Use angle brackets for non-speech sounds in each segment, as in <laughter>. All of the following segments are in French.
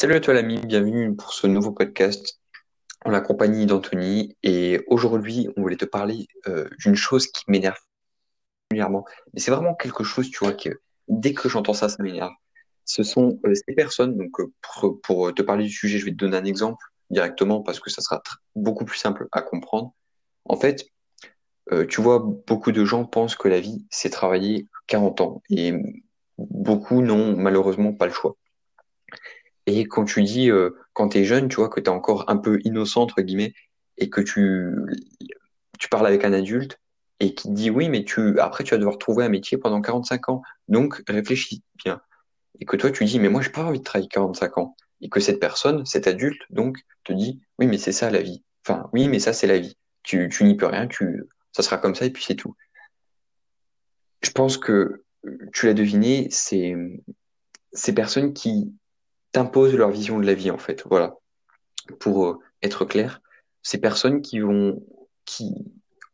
Salut à toi l'ami, bienvenue pour ce nouveau podcast en la compagnie d'Anthony. Et aujourd'hui, on voulait te parler euh, d'une chose qui m'énerve régulièrement. Mais c'est vraiment quelque chose, tu vois, que dès que j'entends ça, ça m'énerve. Ce sont euh, ces personnes, donc euh, pour, pour te parler du sujet, je vais te donner un exemple directement parce que ça sera beaucoup plus simple à comprendre. En fait, tu vois, beaucoup de gens pensent que la vie, c'est travailler 40 ans. Et beaucoup n'ont malheureusement pas le choix. Et quand tu dis, euh, quand tu es jeune, tu vois, que tu es encore un peu innocent, entre guillemets, et que tu, tu parles avec un adulte et qui te dit, oui, mais tu, après, tu vas devoir trouver un métier pendant 45 ans. Donc, réfléchis bien. Et que toi, tu dis, mais moi, j'ai pas envie de travailler 45 ans. Et que cette personne, cet adulte, donc, te dit, oui, mais c'est ça la vie. Enfin, oui, mais ça, c'est la vie. Tu, tu n'y peux rien, tu, ça sera comme ça et puis c'est tout. Je pense que tu l'as deviné, c'est ces personnes qui t'imposent leur vision de la vie, en fait. Voilà. Pour euh, être clair, ces personnes qui vont, qui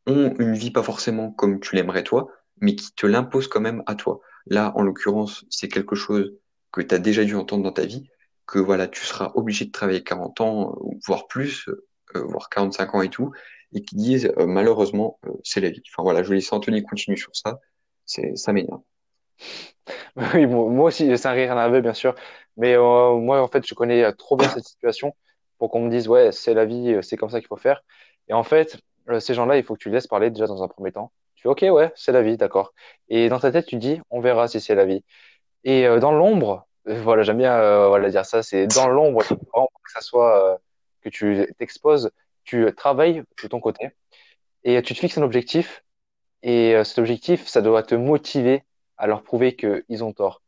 ont une vie pas forcément comme tu l'aimerais toi, mais qui te l'imposent quand même à toi. Là, en l'occurrence, c'est quelque chose que tu as déjà dû entendre dans ta vie, que voilà, tu seras obligé de travailler 40 ans, euh, voire plus, euh, voire 45 ans et tout, et qui disent malheureusement, c'est la vie. Enfin voilà, je vais laisser Anthony continuer sur ça, c'est, ça m'énerve. Oui, moi aussi, c'est un rire nerveux, bien sûr. Mais euh, moi, en fait, je connais euh, trop bien cette situation pour qu'on me dise, ouais, c'est la vie, euh, c'est comme ça qu'il faut faire. Et en fait, ces gens-là, il faut que tu les laisses parler déjà dans un premier temps. Tu fais, ok, ouais, c'est la vie, d'accord. Et dans ta tête, tu dis, on verra si c'est la vie. Et dans l'ombre, voilà, j'aime bien voilà, dire ça, c'est dans l'ombre, que ça soit, que tu t'exposes, tu travailles de ton côté et tu te fixes un objectif. Et cet objectif, ça doit te motiver à leur prouver qu'ils ont tort.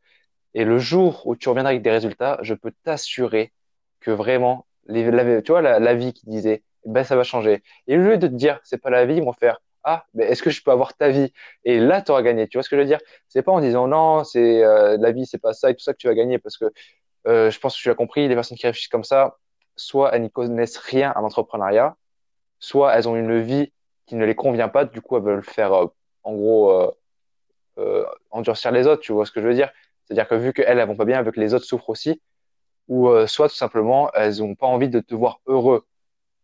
Et le jour où tu reviendras avec des résultats, je peux t'assurer que vraiment, tu vois, la, vie qui disait, ben, ça va changer. Et au lieu de te dire, c'est pas la vie, ils vont faire, ah, ben, est-ce que je peux avoir ta vie? Et là, tu auras gagné. Tu vois ce que je veux dire? C'est pas en disant, non, c'est, euh, la vie, c'est pas ça et tout ça que tu vas gagner parce que, euh, je pense que tu as compris, les personnes qui réfléchissent comme ça, soit elles n'y connaissent rien à l'entrepreneuriat, soit elles ont une vie qui ne les convient pas, du coup, elles veulent faire, euh, en gros, euh, endurcir les autres, tu vois ce que je veux dire? C'est-à-dire que vu qu'elles, elles vont pas bien, vu que les autres souffrent aussi, ou euh, soit tout simplement, elles ont pas envie de te voir heureux.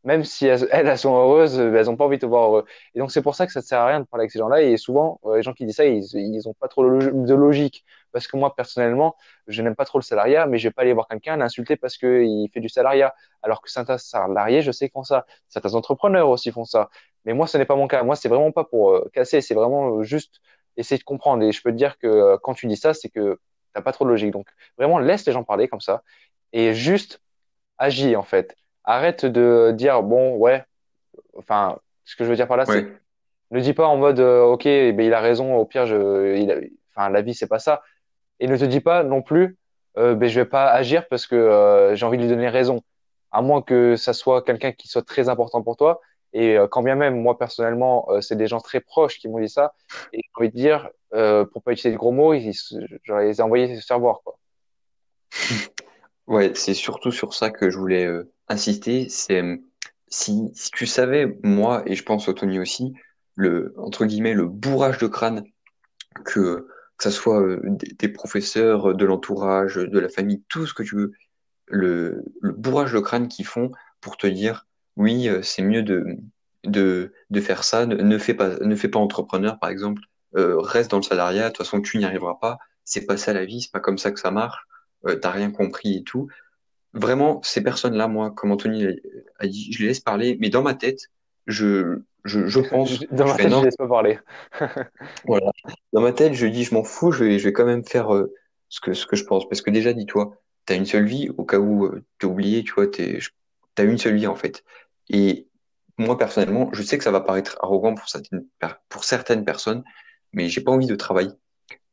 Même si elles, elles, sont heureuses, euh, elles ont pas envie de te voir heureux. Et donc c'est pour ça que ça ne sert à rien de parler avec ces gens-là. Et souvent, euh, les gens qui disent ça, ils, ils ont pas trop de log- de logique. Parce que moi, personnellement, je n'aime pas trop le salariat, mais je vais pas aller voir quelqu'un l'insulter parce qu'il fait du salariat. Alors que certains salariés, je sais, font ça. Certains entrepreneurs aussi font ça. Mais moi, ce n'est pas mon cas. Moi, c'est vraiment pas pour casser, c'est vraiment juste essayer de comprendre. Et je peux te dire que euh, quand tu dis ça, c'est que t'as pas trop de logique. Donc vraiment, laisse les gens parler comme ça et juste agis en fait. Arrête de dire bon ouais, enfin ce que je veux dire par là c'est ne dis pas en mode euh, ok eh ben, il a raison au pire je il a- enfin la vie c'est pas ça et ne te dis pas non plus euh, ben je vais pas agir parce que euh, j'ai envie de lui donner raison à moins que ça soit quelqu'un qui soit très important pour toi et euh, quand bien même moi personnellement euh, c'est des gens très proches qui m'ont dit ça et j'ai envie de dire euh, pour pas utiliser de gros mots ils, j'aurais les ai envoyés se faire voir quoi <laughs> ouais, c'est surtout sur ça que je voulais insister. C'est si, tu savais, moi, et je pense au Tony aussi, le, entre guillemets, le bourrage de crâne que, que ça soit des, professeurs, de l'entourage, de la famille, tout ce que tu veux, le bourrage de crâne qu'ils font pour te dire, oui, euh, c'est mieux de, de, de faire ça, ne, ne fais pas, ne fais pas entrepreneur, par exemple, euh, reste dans le salariat, de toute façon, tu n'y arriveras pas, c'est pas ça la vie, c'est pas comme ça que ça marche, euh, t'as rien compris et tout. Vraiment, ces personnes-là, moi, comme Anthony a dit, je les laisse parler, mais dans ma tête, je, je, je <laughs> pense, dans je ma tête je laisse pas parler. <laughs> Voilà. Dans ma tête, je dis, je m'en fous, je vais, je vais quand même faire euh, ce que, ce que je pense. Parce que déjà, dis-toi, t'as une seule vie, au cas où euh, t'es oublié, tu vois, t'es, t'as une seule vie, en fait. Et moi, personnellement, je sais que ça va paraître arrogant pour certaines, personnes, mais j'ai pas envie de travailler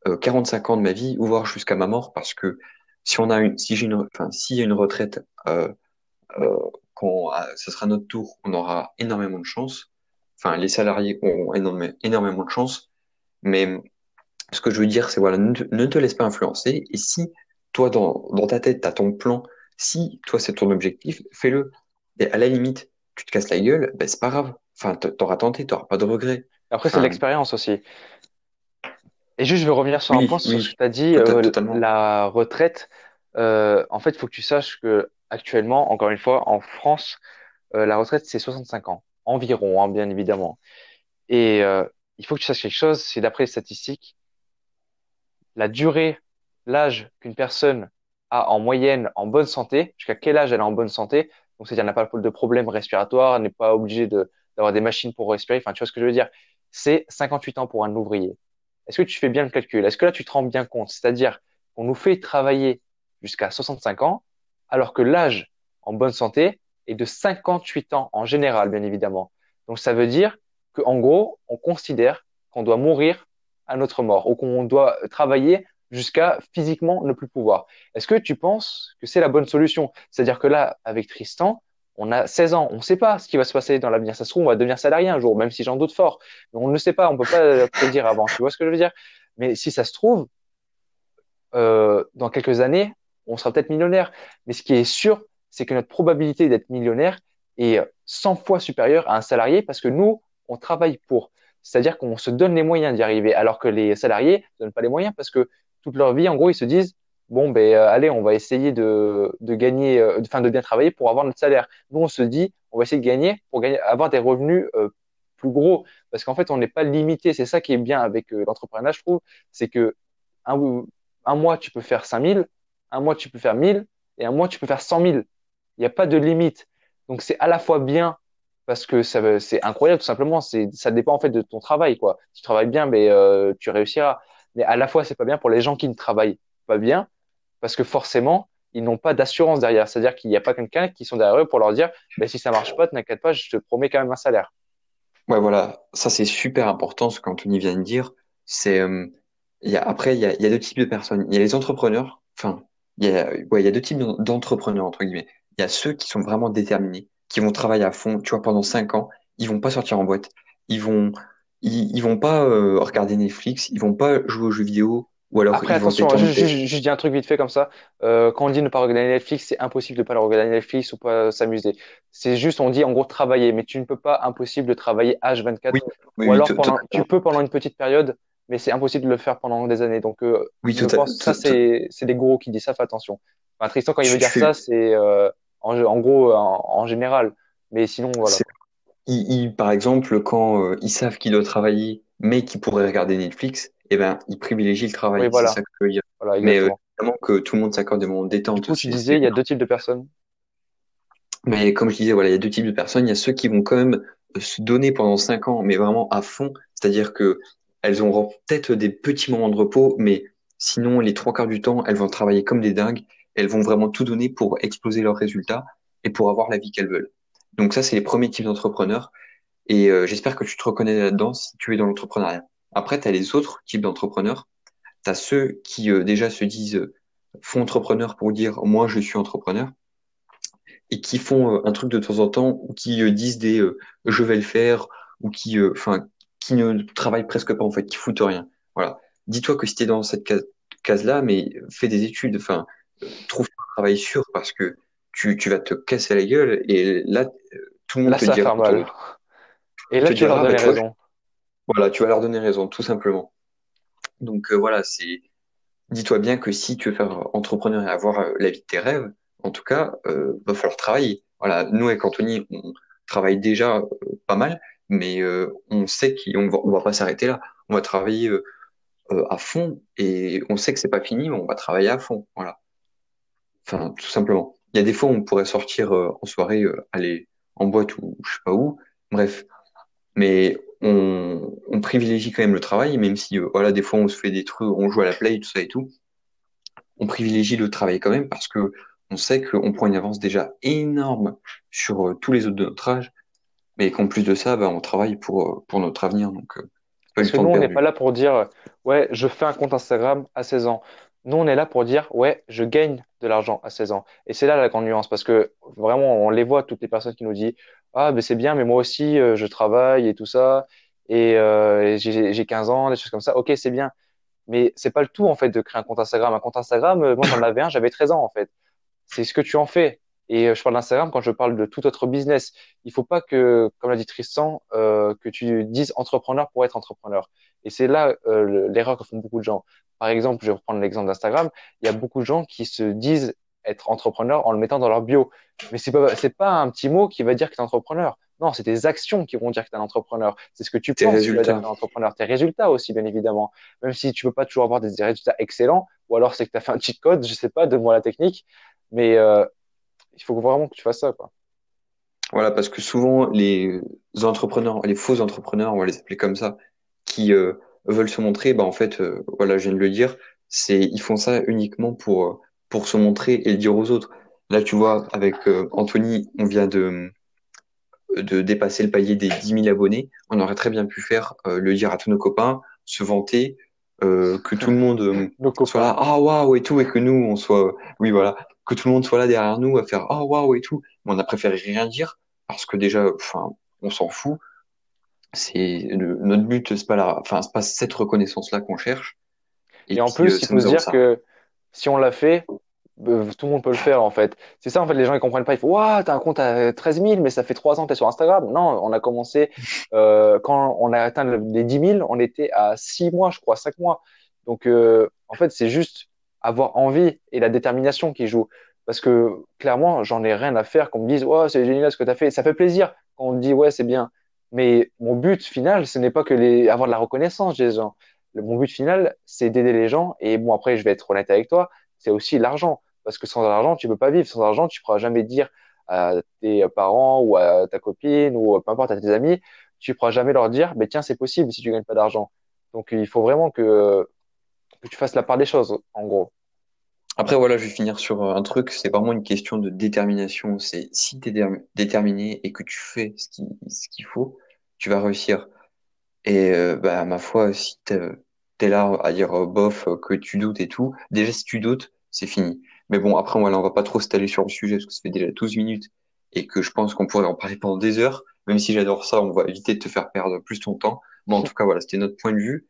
euh, 45 ans de ma vie, ou voire jusqu'à ma mort, parce que si on a une, si j'ai une, enfin, s'il y a une retraite, euh, euh, quand euh, ce sera notre tour, on aura énormément de chance. Enfin, les salariés auront énorme- énormément de chance. Mais ce que je veux dire, c'est voilà, ne te, laisse pas influencer. Et si toi, dans, dans ta tête, tu as ton plan, si toi, c'est ton objectif, fais-le. Et à la limite, tu te casses la gueule, ben, c'est pas grave. Enfin, t'auras tenté, t'auras pas de regrets. après c'est l'expérience aussi Et juste, je veux revenir sur un point oui, sur ce que tu as dit, euh, la retraite. euh, en fait, il faut que tu saches que actuellement, encore une fois, en France, euh, la retraite, c'est 65 ans, environ, hein, bien évidemment. Et il faut que tu saches quelque chose, c'est d'après les statistiques, la durée, l'âge qu'une personne a en moyenne en bonne santé, jusqu'à quel âge elle est en bonne santé, donc c'est-à-dire n'a pas de problème respiratoire, n'est pas obligé d'avoir des machines pour respirer, enfin tu vois ce que je veux dire, c'est 58 ans pour un ouvrier. Est-ce que tu fais bien le calcul? Est-ce que là tu te rends bien compte? C'est-à-dire qu'on nous fait travailler jusqu'à 65 ans, alors que l'âge en bonne santé est de 58 ans en général, bien évidemment. Donc ça veut dire qu'en gros, on considère qu'on doit mourir à notre mort ou qu'on doit travailler jusqu'à physiquement ne plus pouvoir. Est-ce que tu penses que c'est la bonne solution? C'est-à-dire que là, avec Tristan, on a 16 ans, on ne sait pas ce qui va se passer dans l'avenir. Ça se trouve, on va devenir salarié un jour, même si j'en doute fort. Mais on ne sait pas, on ne peut pas <laughs> prédire avant. Tu vois ce que je veux dire? Mais si ça se trouve, euh, dans quelques années, on sera peut-être millionnaire. Mais ce qui est sûr, c'est que notre probabilité d'être millionnaire est 100 fois supérieure à un salarié parce que nous, on travaille pour. C'est-à-dire qu'on se donne les moyens d'y arriver, alors que les salariés ne donnent pas les moyens parce que toute leur vie, en gros, ils se disent bon, ben euh, allez, on va essayer de, de gagner, euh, enfin de bien travailler pour avoir notre salaire. Nous, on se dit, on va essayer de gagner pour gagner, avoir des revenus euh, plus gros, parce qu'en fait, on n'est pas limité. C'est ça qui est bien avec l'entrepreneuriat, je trouve, c'est que un, un, mois, tu peux faire 5000, un mois, tu peux faire 1000, et un mois, tu peux faire 100 000. Il n'y a pas de limite. Donc, c'est à la fois bien parce que c'est incroyable, tout simplement. C'est, ça dépend en fait de ton travail, quoi. Si tu travailles bien, mais ben, tu réussiras. Mais à la fois, c'est pas bien pour les gens qui ne travaillent pas bien, parce que forcément, ils n'ont pas d'assurance derrière. C'est-à-dire qu'il n'y a pas quelqu'un qui sont derrière eux pour leur dire, ben, si ça marche pas, t'inquiète pas, je te promets quand même un salaire. Ouais, voilà, ça c'est super important ce qu'Anthony vient de dire. C'est, euh, après, il y a, deux types de personnes. Il y a les entrepreneurs, enfin, il y a, y a deux types d'entrepreneurs, entre guillemets. Il y a ceux qui sont vraiment déterminés, qui vont travailler à fond, tu vois, pendant cinq ans, ils vont pas sortir en boîte, ils vont, ils, ils vont pas euh, regarder Netflix, ils vont pas jouer aux jeux vidéo, ou alors Après, ils vont attention, juste, juste, juste dis un truc vite fait comme ça. Euh, quand on dit ne pas regarder Netflix, c'est impossible de pas le regarder Netflix ou pas s'amuser. C'est juste, on dit en gros travailler, mais tu ne peux pas, impossible de travailler Oui, H24. oui, Ou alors pendant, tu peux pendant une petite période, mais c'est impossible de le faire pendant des années. Donc, euh, Oui, je pense que ça, c'est, c'est des gourous qui disent ça, fais attention. Enfin, Tristan, quand il veut je, je dire fais, ça, c'est euh, en, en gros, en, en général. Mais sinon, voilà. C'est, ils, ils- par exemple, quand euh, ils savent qu'ils doivent travailler, mais qu'ils pourraient regarder Netflix, eh ben, ils privilégient le Oui, travail. C'est voilà. ça que je veux dire. Voilà, Mais euh, évidemment que tout le monde s'accorde des moments de Du détente, coup, tu c'est, disais, c'est il y a deux types de personnes. Mais comme je disais, voilà, il y a deux types de personnes. Il y a ceux qui vont quand même euh, se donner pendant cinq ans, mais vraiment à fond. C'est-à-dire que elles auront peut-être des petits moments de repos, mais sinon, les trois quarts du temps, elles vont travailler comme des dingues. Elles vont vraiment tout donner pour exploser leurs résultats et pour avoir la vie qu'elles veulent. Donc ça, c'est les premiers types d'entrepreneurs. Et euh, j'espère que tu te reconnais là-dedans si tu es dans l'entrepreneuriat. Après, tu as les autres types d'entrepreneurs. Tu as ceux qui euh, déjà se disent euh, font entrepreneur pour dire moi, je suis entrepreneur et qui font euh, un truc de temps en temps ou qui euh, disent des euh, je vais le faire ou qui enfin qui ne travaillent presque pas en fait, qui foutent rien. Voilà. Dis-toi que si t'es dans cette case, case-là, mais fais des études, enfin trouve un travail sûr parce que tu, tu vas te casser la gueule et là euh, tout le monde Là, te ça dira mal. Et là, te tu vas leur bah donner raison. voilà tu vas leur donner raison tout simplement. Donc euh, voilà c'est dis-toi bien que si tu veux faire entrepreneur et avoir euh, la vie de tes rêves, en tout cas, euh, va falloir travailler. Voilà, nous avec Anthony, on travaille déjà euh, pas mal, mais on sait qu'on va, on va pas s'arrêter là. On va travailler à fond et on sait que c'est pas fini, mais on va travailler à fond. Voilà. Enfin, tout simplement. Il y a des fois où on pourrait sortir euh, en soirée, euh, aller en boîte ou je sais pas où. Bref, mais on, on privilégie quand même le travail, même si euh, voilà, des fois on se fait des trucs, on joue à la play, tout ça et tout. On privilégie le travail quand même parce que on sait qu'on prend une avance déjà énorme sur tous les autres de notre âge, mais qu'en plus de ça, bah, on travaille pour, pour notre avenir, donc Parce que nous, on n'est pas là pour dire, ouais, je fais un compte Instagram à 16 ans. Nous, on est là pour dire, ouais, je gagne de l'argent à 16 ans. Et c'est là la grande nuance, parce que vraiment, on les voit, toutes les personnes qui nous disent, ah, ben c'est bien, mais moi aussi, euh, je travaille et tout ça, et, euh, j'ai 15 ans, des choses comme ça. Ok, c'est bien. Mais c'est pas le tout, en fait, de créer un compte Instagram. Un compte Instagram, euh, moi, j'en avais un, j'avais 13 ans, en fait. C'est ce que tu en fais. Et euh, je parle d'Instagram quand je parle de tout autre business. Il faut pas que, comme l'a dit Tristan, euh, que tu dises entrepreneur pour être entrepreneur. Et c'est là euh, l'erreur que font beaucoup de gens. Par exemple, je vais reprendre l'exemple d'Instagram. Il y a beaucoup de gens qui se disent être entrepreneur en le mettant dans leur bio. Mais c'est pas c'est pas un petit mot qui va dire que tu es entrepreneur. Non, c'est tes actions qui vont dire que tu es un entrepreneur. C'est ce que tu Tes penses qui va dire résultats. que tu es un entrepreneur. Tes résultats aussi, bien évidemment. Même si tu peux pas toujours avoir des résultats excellents, ou alors c'est que tu as fait un cheat code, je sais pas, donne-moi la technique. Mais euh, il faut vraiment que tu fasses ça, quoi. Voilà, parce que souvent, les entrepreneurs, les faux entrepreneurs, on va les appeler comme ça, qui euh, veulent se montrer, bah en fait, euh, voilà, je viens de le dire, c'est ils font ça uniquement pour euh, pour se montrer et le dire aux autres. Là, tu vois, avec euh, Anthony, on vient de de dépasser le palier des 10 000 abonnés. On aurait très bien pu faire le dire à tous nos copains, se vanter, que tout le monde Nos soit là, ah waouh et tout, et que nous, on soit, oui voilà, que tout le monde soit là derrière nous à faire ah waouh et tout. Mais on a préféré rien dire parce que déjà, enfin, on s'en fout. C'est notre but, c'est pas la, enfin, c'est pas cette reconnaissance-là qu'on cherche. Et Et en puis, euh, plus, il faut se dire ça. que si on l'a fait, euh, tout le monde peut le faire en fait. C'est ça en fait, les gens ils comprennent pas. Ils font Waouh, t'as un compte à 13 000, mais ça fait trois ans que t'es sur Instagram. Non, on a commencé <laughs> euh, quand on a atteint le- les 10 000, on était à 6 mois, je crois, 5 mois. Donc euh, en fait, c'est juste avoir envie et la détermination qui joue. Parce que clairement, j'en ai rien à faire qu'on me dise Ouais, c'est génial ce que t'as fait. Ça fait plaisir quand on me dit Ouais, c'est bien. Mais mon but final, ce n'est pas que les avoir de la reconnaissance des gens. Mon but final, c'est d'aider les gens. Et bon, après, je vais être honnête avec toi, c'est aussi l'argent. Parce que sans argent, tu peux pas vivre. Sans argent, tu pourras jamais dire à tes parents ou à ta copine ou peu importe à tes amis, tu pourras jamais leur dire, mais tiens, c'est possible si tu gagnes pas d'argent. Donc, il faut vraiment que, que tu fasses la part des choses, en gros. Après, voilà, je vais finir sur euh, un truc, c'est vraiment une question de détermination. C'est si tu es déterminé et que tu fais ce qui, ce qu'il faut, tu vas réussir. Et euh, bah, ma foi, si t'es t'es là à dire euh, bof, euh, que tu doutes et tout, déjà si tu doutes, c'est fini. Mais bon, après, voilà, on va pas trop s'étaler sur le sujet parce que ça fait déjà 12 minutes et que je pense qu'on pourrait en parler pendant des heures. Même si j'adore ça, on va éviter de te faire perdre plus ton temps. Mais en <laughs> tout cas, voilà, c'était notre point de vue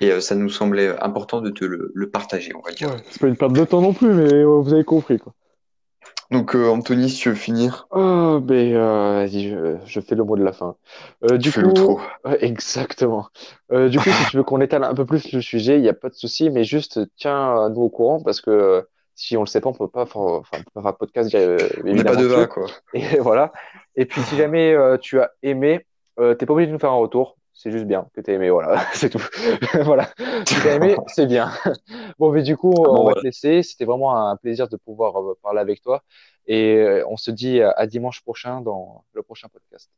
et euh, ça nous semblait important de te le, le partager, on va dire. Ouais, c'est pas une perte de temps non plus, mais euh, vous avez compris, quoi. Donc, euh, Anthony, si tu veux finir, Oh, ben, euh, vas-y, je, je fais le mot de la fin. Euh, du tu fais coup, <laughs> ouais, exactement. Euh, du coup, si tu veux qu'on étale un peu plus le sujet, il n'y a pas de souci, mais juste tiens-nous au courant parce que si on le sait pas, on peut pas faire, enfin, on peut pas faire de podcast, euh, On n'est pas évidemment de va, dessus. quoi. Et <laughs> voilà. Et puis, si jamais euh, tu as aimé, euh, t'es pas obligé de nous faire un retour. C'est juste bien que t'aies aimé, voilà, <laughs> c'est tout. <laughs> Voilà. Si t'as aimé, <laughs> c'est bien. Bon, mais du coup, Bon, on va voilà. te laisser. C'était vraiment un plaisir de pouvoir euh, parler avec toi. Et euh, on se dit à à dimanche prochain dans le prochain podcast.